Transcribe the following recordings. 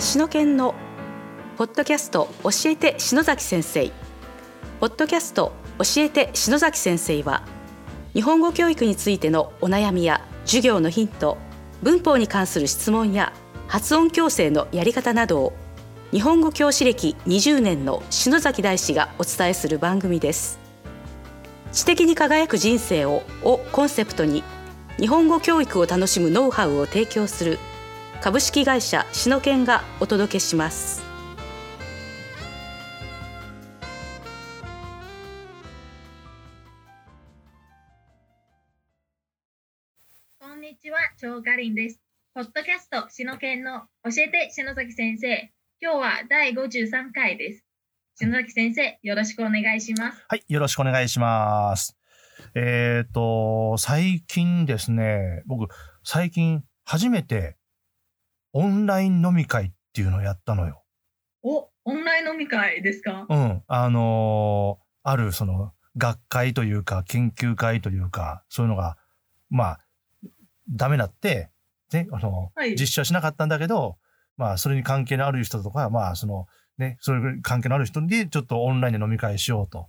篠研のポッドキャスト教えて篠崎先生。ポッドキャスト教えて篠崎先生は日本語教育についてのお悩みや授業のヒント文法に関する質問や発音矯正のやり方などを日本語教師歴20年の篠崎大師がお伝えする番組です。知的に輝く人生ををコンセプトに日本語教育を楽しむノウハウを提供する株式会社シノケンがお届けしますこんにちは、超かりんです。ポッドキャスト、しのけんの教えて篠崎先生。今日は第53回です。篠崎先生、よろしくお願いします。はい、よろしくお願いします。えっ、と、最近ですね、僕、最近初めてオンライン飲み会っていうのをやったのよ。お、オンライン飲み会ですか？うん。あのーあるその学会というか研究会というか、そういうのが、まあ、ダメだって、ね、あの、はい実施はしなかったんだけど、まあ、それに関係のある人とか、まあ、その、ね、それに関係のある人で、ちょっとオンラインで飲み会しようと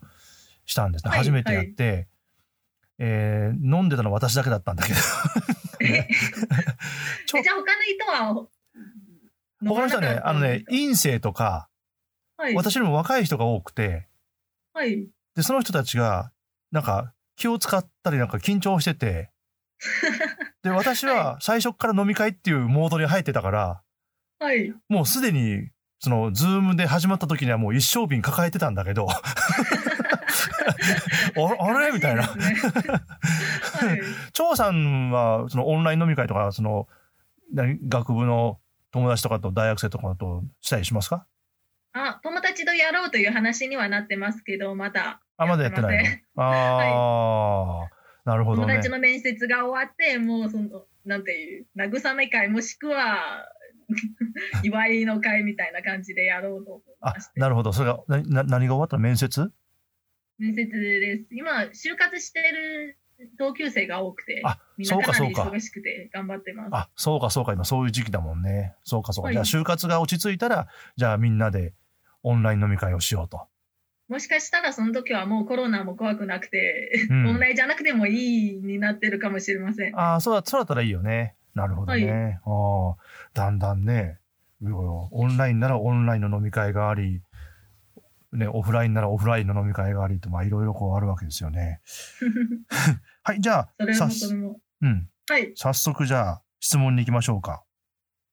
したんですね。はい初めてやって、えー飲んでたのは私だけだったんだけど。じゃあ他の人は他の人はね、あのね、陰性とか、はい、私よりも若い人が多くて、はい。で、その人たちが、なんか、気を使ったりなんか緊張してて、で、私は最初から飲み会っていうモードに入ってたから、はい。もうすでに、その、ズームで始まった時にはもう一升瓶抱えてたんだけど、ああれ？みたいな。はい。張さんは、そのオンライン飲み会とか、その、何？学部の友達とかと大学生とかとしたりしますか？あ、友達とやろうという話にはなってますけど、まだ。あ、まだやってないああ、なるほどね友達。の面接が終わって、もうその、なんていう、慰め会もしくは、祝いの会みたいな感じでやろうと思いあまし、て。なるほど。それが、な、な何が終わったの？面接？面接です。今、就活してる同級生が多くてあ、みんなかなりそうかそうか忙しくて頑張ってます。あ、そうかそうか。今そういう時期だもんね。そうかそうか。はいじゃあ就活が落ち着いたら、じゃあみんなでオンライン飲み会をしようと。もしかしたらその時はもうコロナも怖くなくて、うんオンラインじゃなくてもいいになってるかもしれません。ああ、そうだ、そうだったらいいよね。なるほどね。ああ、だんだんね、オンラインならオンラインの飲み会があり、ね、オフラインならオフラインの飲み会がありと、まあいろいろこうあるわけですよね。はい、じゃあ。うん、はい。早速じゃあ質問に行きましょうか。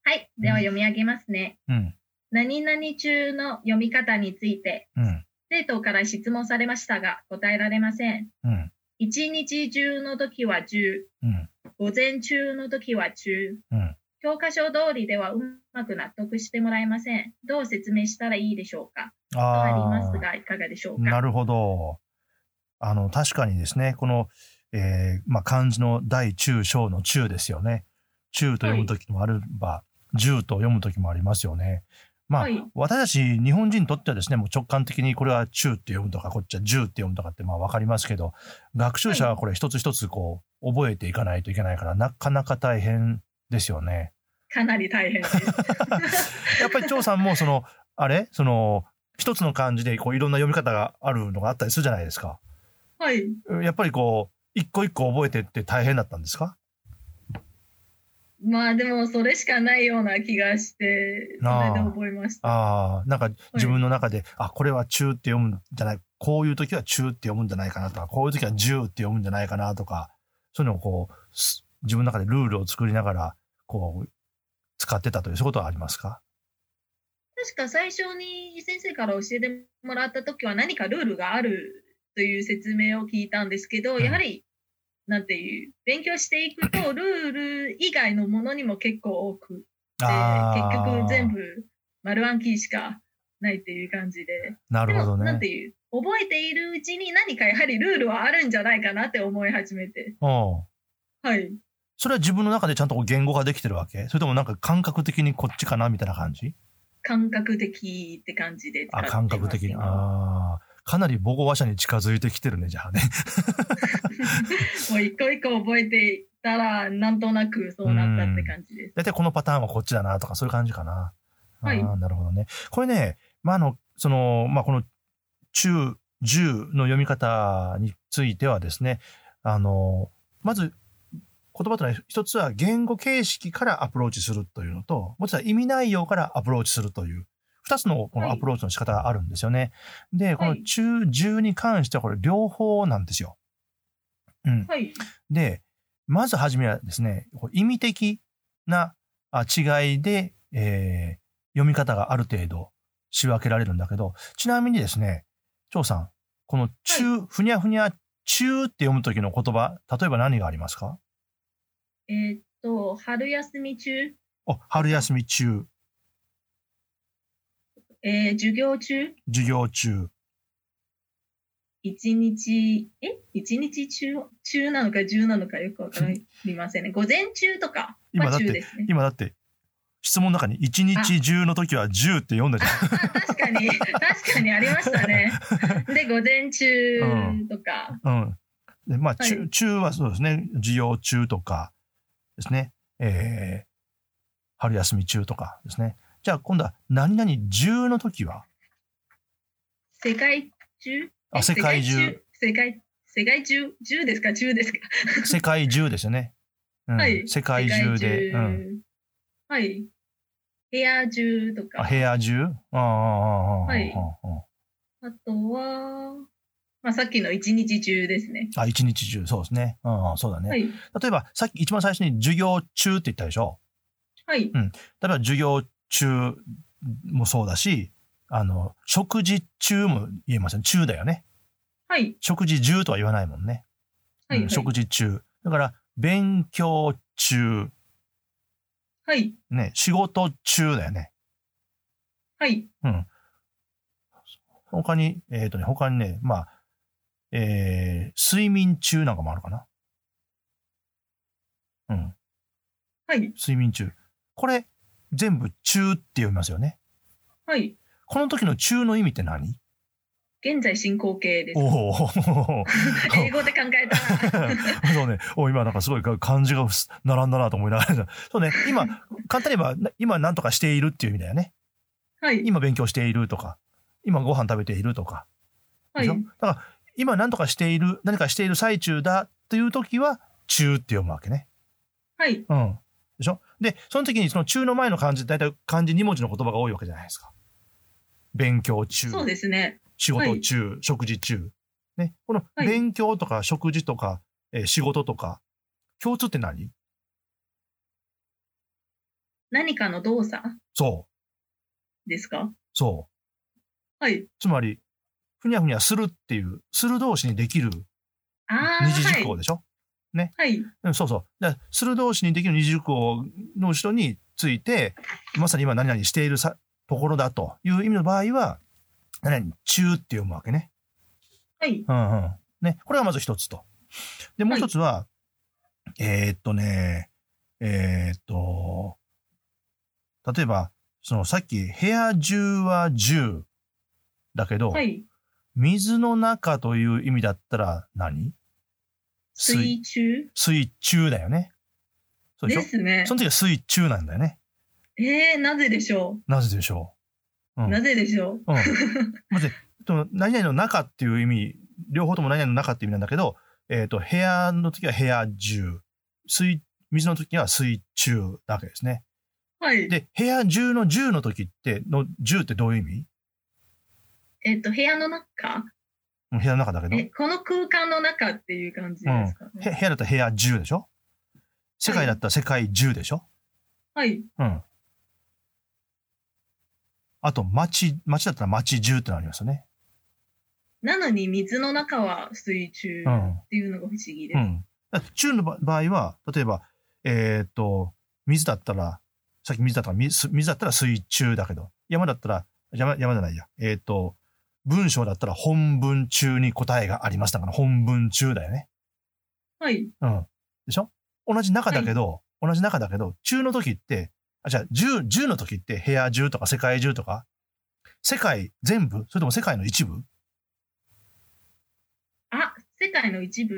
はい。では読み上げますね。うん、何々中の読み方について、うん、生徒から質問されましたが答えられません。うん、一日中の時は中、うん、午前中の時は中。うん。教科書通りではうまく納得してもらえません。どう説明したらいいでしょうか？とありますあが、いかがでしょうあ、か？なるほど。あの、確かにですね、この、えーまあ漢字の大中小の中ですよね。中と読む時もあれば、十と読む時もありますよね。まあ、はい私たち日本人にとってはですね、もう直感的にこれは中って読むとか、こっちは十って読むとかってまあわかりますけど、学習者はこれ一つ一つこう、覚えていかないといけないから、なかなか大変ですよね。かなり大変です。やっぱり張さんもその、あれ？その、一つの漢字でこういろんな読み方があるのがあったりするじゃないですか。はい。やっぱりこう、一個一個覚えてって大変だったんですか？まあでもそれしかないような気がして、それで覚えました。ああ、なんか自分の中で、あ、これは中って読むんじゃない、こういう時は中って読むんじゃないかなとか、こういう時は十って読むんじゃないかなとか、そういうのをこう、す自分の中でルールを作りながら、こう、使ってたという、そういうことはありますか？確か最初に先生から教えてもらった時は何かルールがあるという説明を聞いたんですけど、うんやはり、なんていう、勉強していくと ルール以外のものにも結構多くて、結局全部丸暗記しかないっていう感じで。なるほどね。なんていう、覚えているうちに何かやはりルールはあるんじゃないかなって思い始めて。うん。はい。それは自分の中でちゃんと言語ができてるわけ？それともなんか感覚的にこっちかなみたいな感じ？感覚的って感じで使あ。感覚的に。今ああ。かなり母語話者に近づいてきてるね、じゃあね。もう一個一個覚えていったら、なんとなくそうなったって感じです。大体このパターンはこっちだなとか、そういう感じかな。はいなるほどね。これね、まあ、あの、その、まあ、この中、じゅうの読み方についてはですね、あの、まず、言葉というのは一つは言語形式からアプローチするというのと、もう一つは意味内容からアプローチするという、二つのこのアプローチの仕方があるんですよね。で、この中、じゅうに関してはこれ両方なんですよ。うん。はい。で、まずはじめはですね、意味的なあ違いで、えー読み方がある程度仕分けられるんだけど、ちなみにですね、張さん、この中、ふにゃふにゃ、中って読む時の言葉、例えば何がありますか？えーっと、春休み中、お、春休み中、えー授業中、授業中。一日、え？一日中、中なのか中なのかよくわかりませんね。午前中とかは今だって中ですね。今だって、質問の中に一日中の時は10って読んだじゃん。あ確かに、確かにありましたね。で、午前中とか、うん。で、まあ、はい中、中はそうですね、授業中とかですね、えー、春休み中とかですね。じゃあ今度は何々中の時は？世界中？あえ世界中。世界、世界中、中ですか？中ですか？世界中ですよね。うんはい世界中で。世界うん。中はい。部屋中とか。あ、部屋中？ああ、はいあとは、まあ、さっきの一日中ですね。あ、一日中、そうですね。うんうん、そうだね。はい。例えば、さっき一番最初に授業中って言ったでしょ？はい。例えば授業中もそうだし、あの、食事中も言えますよね。中だよね。はい。食事中とは言わないもんね。はい。はいうん食事中。だから、勉強中、はい。ね、仕事中だよね。はい。うん。他に、えっ、とね、他にね、まあ、えー、睡眠中なんかもあるかな？うん。はい。睡眠中。これ、全部中って読みますよね。はい。この時の中の意味って何？現在進行形です。おお 英語で考えたら。そうね。お今なんかすごい漢字が並んだなと思いながら。そうね。今、簡単に言えば、な今何とかしているっていう意味だよね。はい。今勉強しているとか、今ご飯食べているとか。はい。だから、今何とかしている、何かしている最中だっていう時は、中って読むわけね。はい。うん。でしょ？で、その時にその中の前の漢字、だいたい漢字2文字の言葉が多いわけじゃないですか。勉強中。そうですね。仕事中、食事中。ね。このはい勉強とか食事とか、えー仕事とか、共通って何？何かの動作？そう。ですか？そう。はい。つまり、ふにゃふにゃするっていう、する同士にできる。二次熟語でしょ、はい。うん、そうそう。だする同士にできる二次熟語の後ろについて、まさに今何々しているさところだという意味の場合は、何々中って読むわけね。はい。うんうん。ね。これがまず一つと。で、もう一つは、えーっとね、えーっと、例えば、そのさっき部屋中は10だけど、はい。水の中という意味だったら何？水中？水中だよね。そうでしょ？ですねそ。の時は水中なんだよね。えー、なぜでしょなぜでしょう？うう。ん。なぜでしょう？うん。まず、何々の中っていう意味、両方とも何々の中っていう意味なんだけど、えっ、と、部屋の時は部屋中、水、水の時は水中なわけですね。はい。で、部屋中の10の時って、の10ってどういう意味？えっと、部屋の中うん部屋の中だけど。え、この空間の中っていう感じですかへ部ね。屋だったら部屋10でしょ？世界だったら世界10でしょ、はい。うん。あと、街、街だったら街10ってのありますよね。なのに水の中は水中うんっていうのが不思議です。うん。だから中の場場合は、例えば、えーっと、水だったら、さっき水だったら水、水だったら水中だけど、山だったら、山、山じゃないや。えーっと、文章だったら本文中に答えがありますだから本文中だよね。はい。うん。でしょ？同じ中だけど、同じ中だけど、中の時って、あ、じゃあ、10、10の時って部屋中とか世界中とか、世界全部？それとも世界の一部？あ、世界の一部。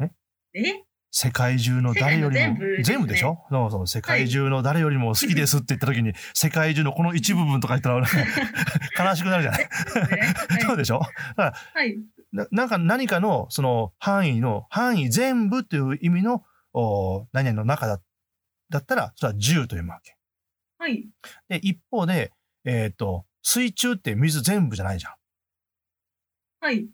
え？え？世界中の誰よりも、全部でしょ？そうそう、世界中の誰よりも好きですって言った時に、世界中のこの一部分とか言ったら 悲しくなるじゃない、ねそうでしょ？はい。ななんか何かのその範囲の、範囲全部という意味の、お何々の中だだったら、それは10と読むわけ。はい。で、一方で、えっ、と、水中って水全部じゃないじゃん。はい。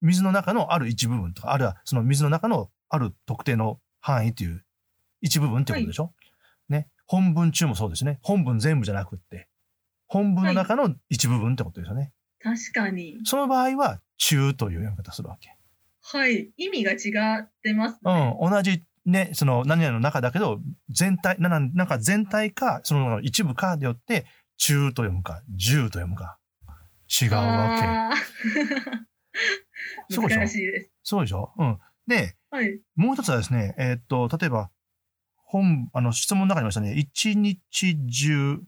水の中のある一部分とか、あるいはその水の中のある特定の範囲っていう一部分ってことでしょ、ね。本文中もそうですね。本文全部じゃなくって、本文の中の一部分ってことですよね。確かに。その場合は、中という読み方するわけ。はい。意味が違ってますうね。ん。同じね、その何々の中だけど、全体、ななんか全体か、その一部かでよって、中と読むか、十と読むか、違うわけ。あ そうでしょ？ー難しいです。そうでしょ？うん。で、はい。もう一つはですね、えーっと、例えば、本、あの、質問の中にありましたね、一日中、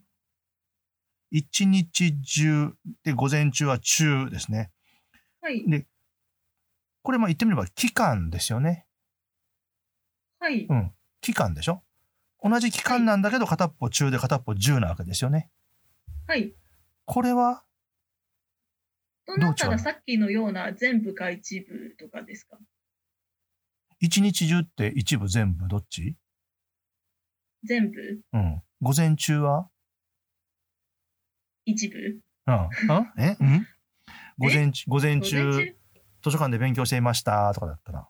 一日中で午前中は中ですね。はい。で、これまあ言ってみれば期間ですよね。はい。うん。期間でしょ同じ期間なんだけど片っぽ中で片っぽ十なわけですよね。はい。これは、となったどう違うの？らさっきのような全部か一部とかですか？一日中って一部全部どっち？全部？うん。午前中は？一部？うん。うん？え？うん？午前中、午前午前中、中図書館で勉強していましたとかだったら。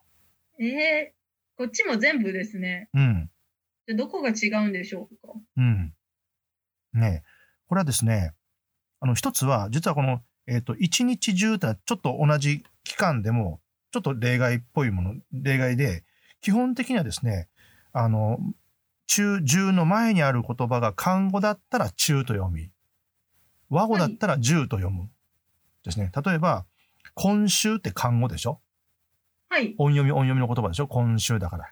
ええこっちも全部ですね。うん。じゃあどこが違うんでしょうか？うん。ねえこれはですね、あの、一つは、実はこの、えっ、と、一日中ってのはちょっと同じ期間でも、ちょっと例外っぽいもの、例外で、基本的にはですね、あの、中、中の前にある言葉が漢語だったら中と読み、和語だったら十と読む。ですね。例えば、今週って漢語でしょ？はい。音読み音読みの言葉でしょ？今週だから。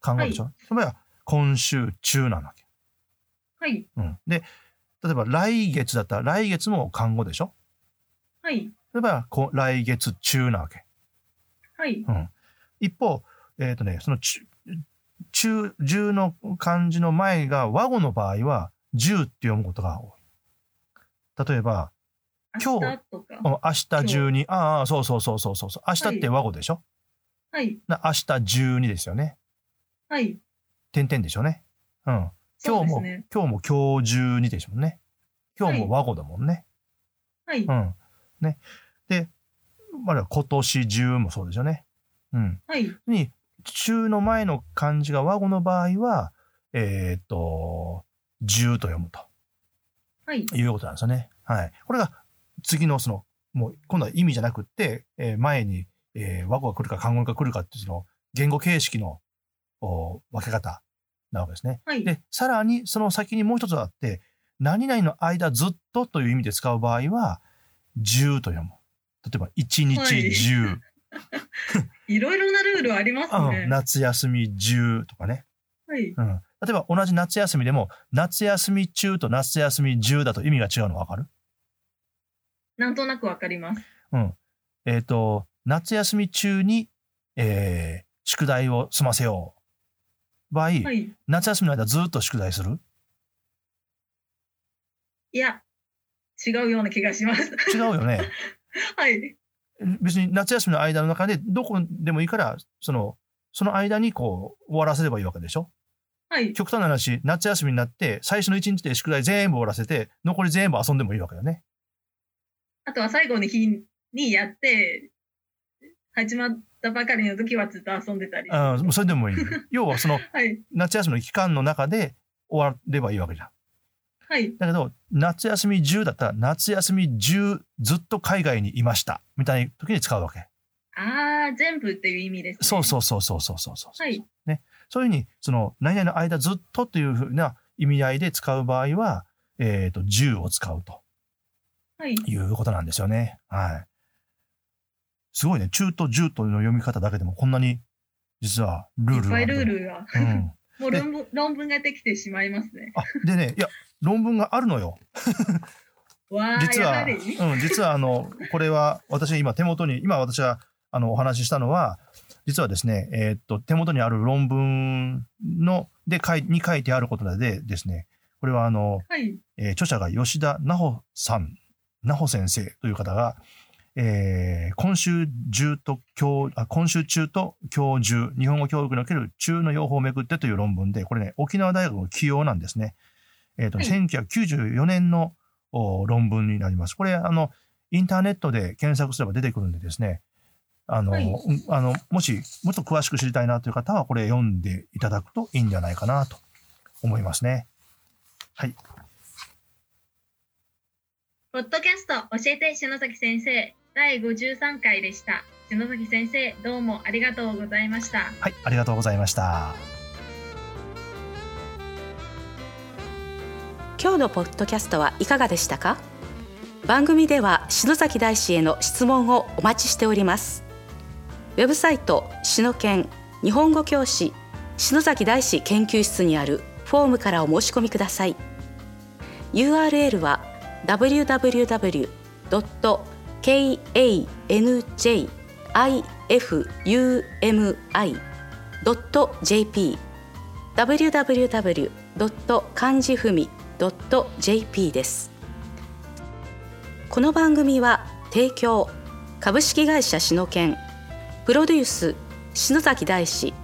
漢語でしょ、それは今週中なわけ。はい。うん。で、例えば来月だったら来月も漢語でしょ？はい。例えばこ来月中なわけ。はい。うん。一方、えっ、とね、その中、中、十の漢字の前が和語の場合は十って読むことが多い。例えば、今日明日とか。うん明日中に、ああ、そうそうそうそうそう。明日って和語でしょ、はい。な明日中にですよね。はい。点々でしょうね。うん。今日も、ね。今日も今日中にでしょうね。今日も和語だもんね。はい。うん。ね。で、まあ、今年中もそうですよね。うん。はい。に、中の前の漢字が和語の場合は、えーっと、十と読むとはい。いうことなんですよね。はい。これが次のその、もう今度は意味じゃなくって、えー前に、えー和語が来るか漢語が来るかっていうその言語形式のお分け方なわけですね。はい。で、さらにその先にもう一つあって、何々の間ずっとという意味で使う場合は、十と読む。例えば、一日十、いろいろなルールありますうんね。夏休み十とかね。はい。うん。例えば同じ夏休みでも、夏休み中と夏休み中だと意味が違うのわかる？なんとなくわかります。うん。えっ、と、夏休み中に、えー、宿題を済ませよう。場合、はい。夏休みの間ずっと宿題する？いや、違うような気がします。違うよね。はい。別に夏休みの間の中でどこでもいいから、その、その間にこう、終わらせればいいわけでしょ？はい。極端な話、夏休みになって、最初の一日で宿題全部終わらせて、残り全部遊んでもいいわけだね。あとは最後の日にやって、始まったばかりの時はずっと遊んでたり。うん、それでもいい。要はその、はい。夏休みの期間の中で終わればいいわけじゃん。はい。だけど、夏休み中だったら、夏休み中ずっと海外にいました。みたいな時に使うわけ。ああ、全部っていう意味です、ね。そうそうそうそうそうそうそう。はい。そういうふうに、その、何々の間ずっとというふうな意味合いで使う場合は、えっ、と、10を使うとはい。いうことなんですよね。はい。すごいね。中と10との読み方だけでもこんなに、実はルールがいっぱいルールが。うん。もう論文論文ができてしまいますね。あ、でね、いや、論文があるのよ。実は。うん、実はあの、これは私今手元に、今私はあのお話ししたのは、実はですね、えー、っと、手元にある論文の、で、書いに書いてあることでですね、これはあの、はい、えー、著者が吉田奈穂さん、奈穂先生という方が、えー、今週中と今日、あ、今週中と今日中、日本語教育における中の用法をめぐってという論文で、これね、沖縄大学の起用なんですね。えっ、ー、と、はい、1994年の論文になります。これ、あの、インターネットで検索すれば出てくるんでですね、あの、はい、あの、もし、もっと詳しく知りたいなという方は、これ読んでいただくといいんじゃないかなと思いますね。はい。ポッドキャスト教えて篠崎先生第53回でした。篠崎先生、どうもありがとうございました。はい、ありがとうございました。今日のポッドキャストはいかがでしたか？番組では篠崎大師への質問をお待ちしております。ウェブサイト篠研日本語教師篠崎大師研究室にあるフォームからお申し込みください。URL は www.kanjifumi.jp www. 漢字ふみ .jp ですこの番組は提供株式会社篠研プロデュース篠崎大志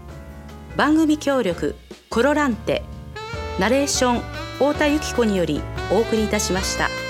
番組協力コロランテナレーション太田由紀子によりお送りいたしました。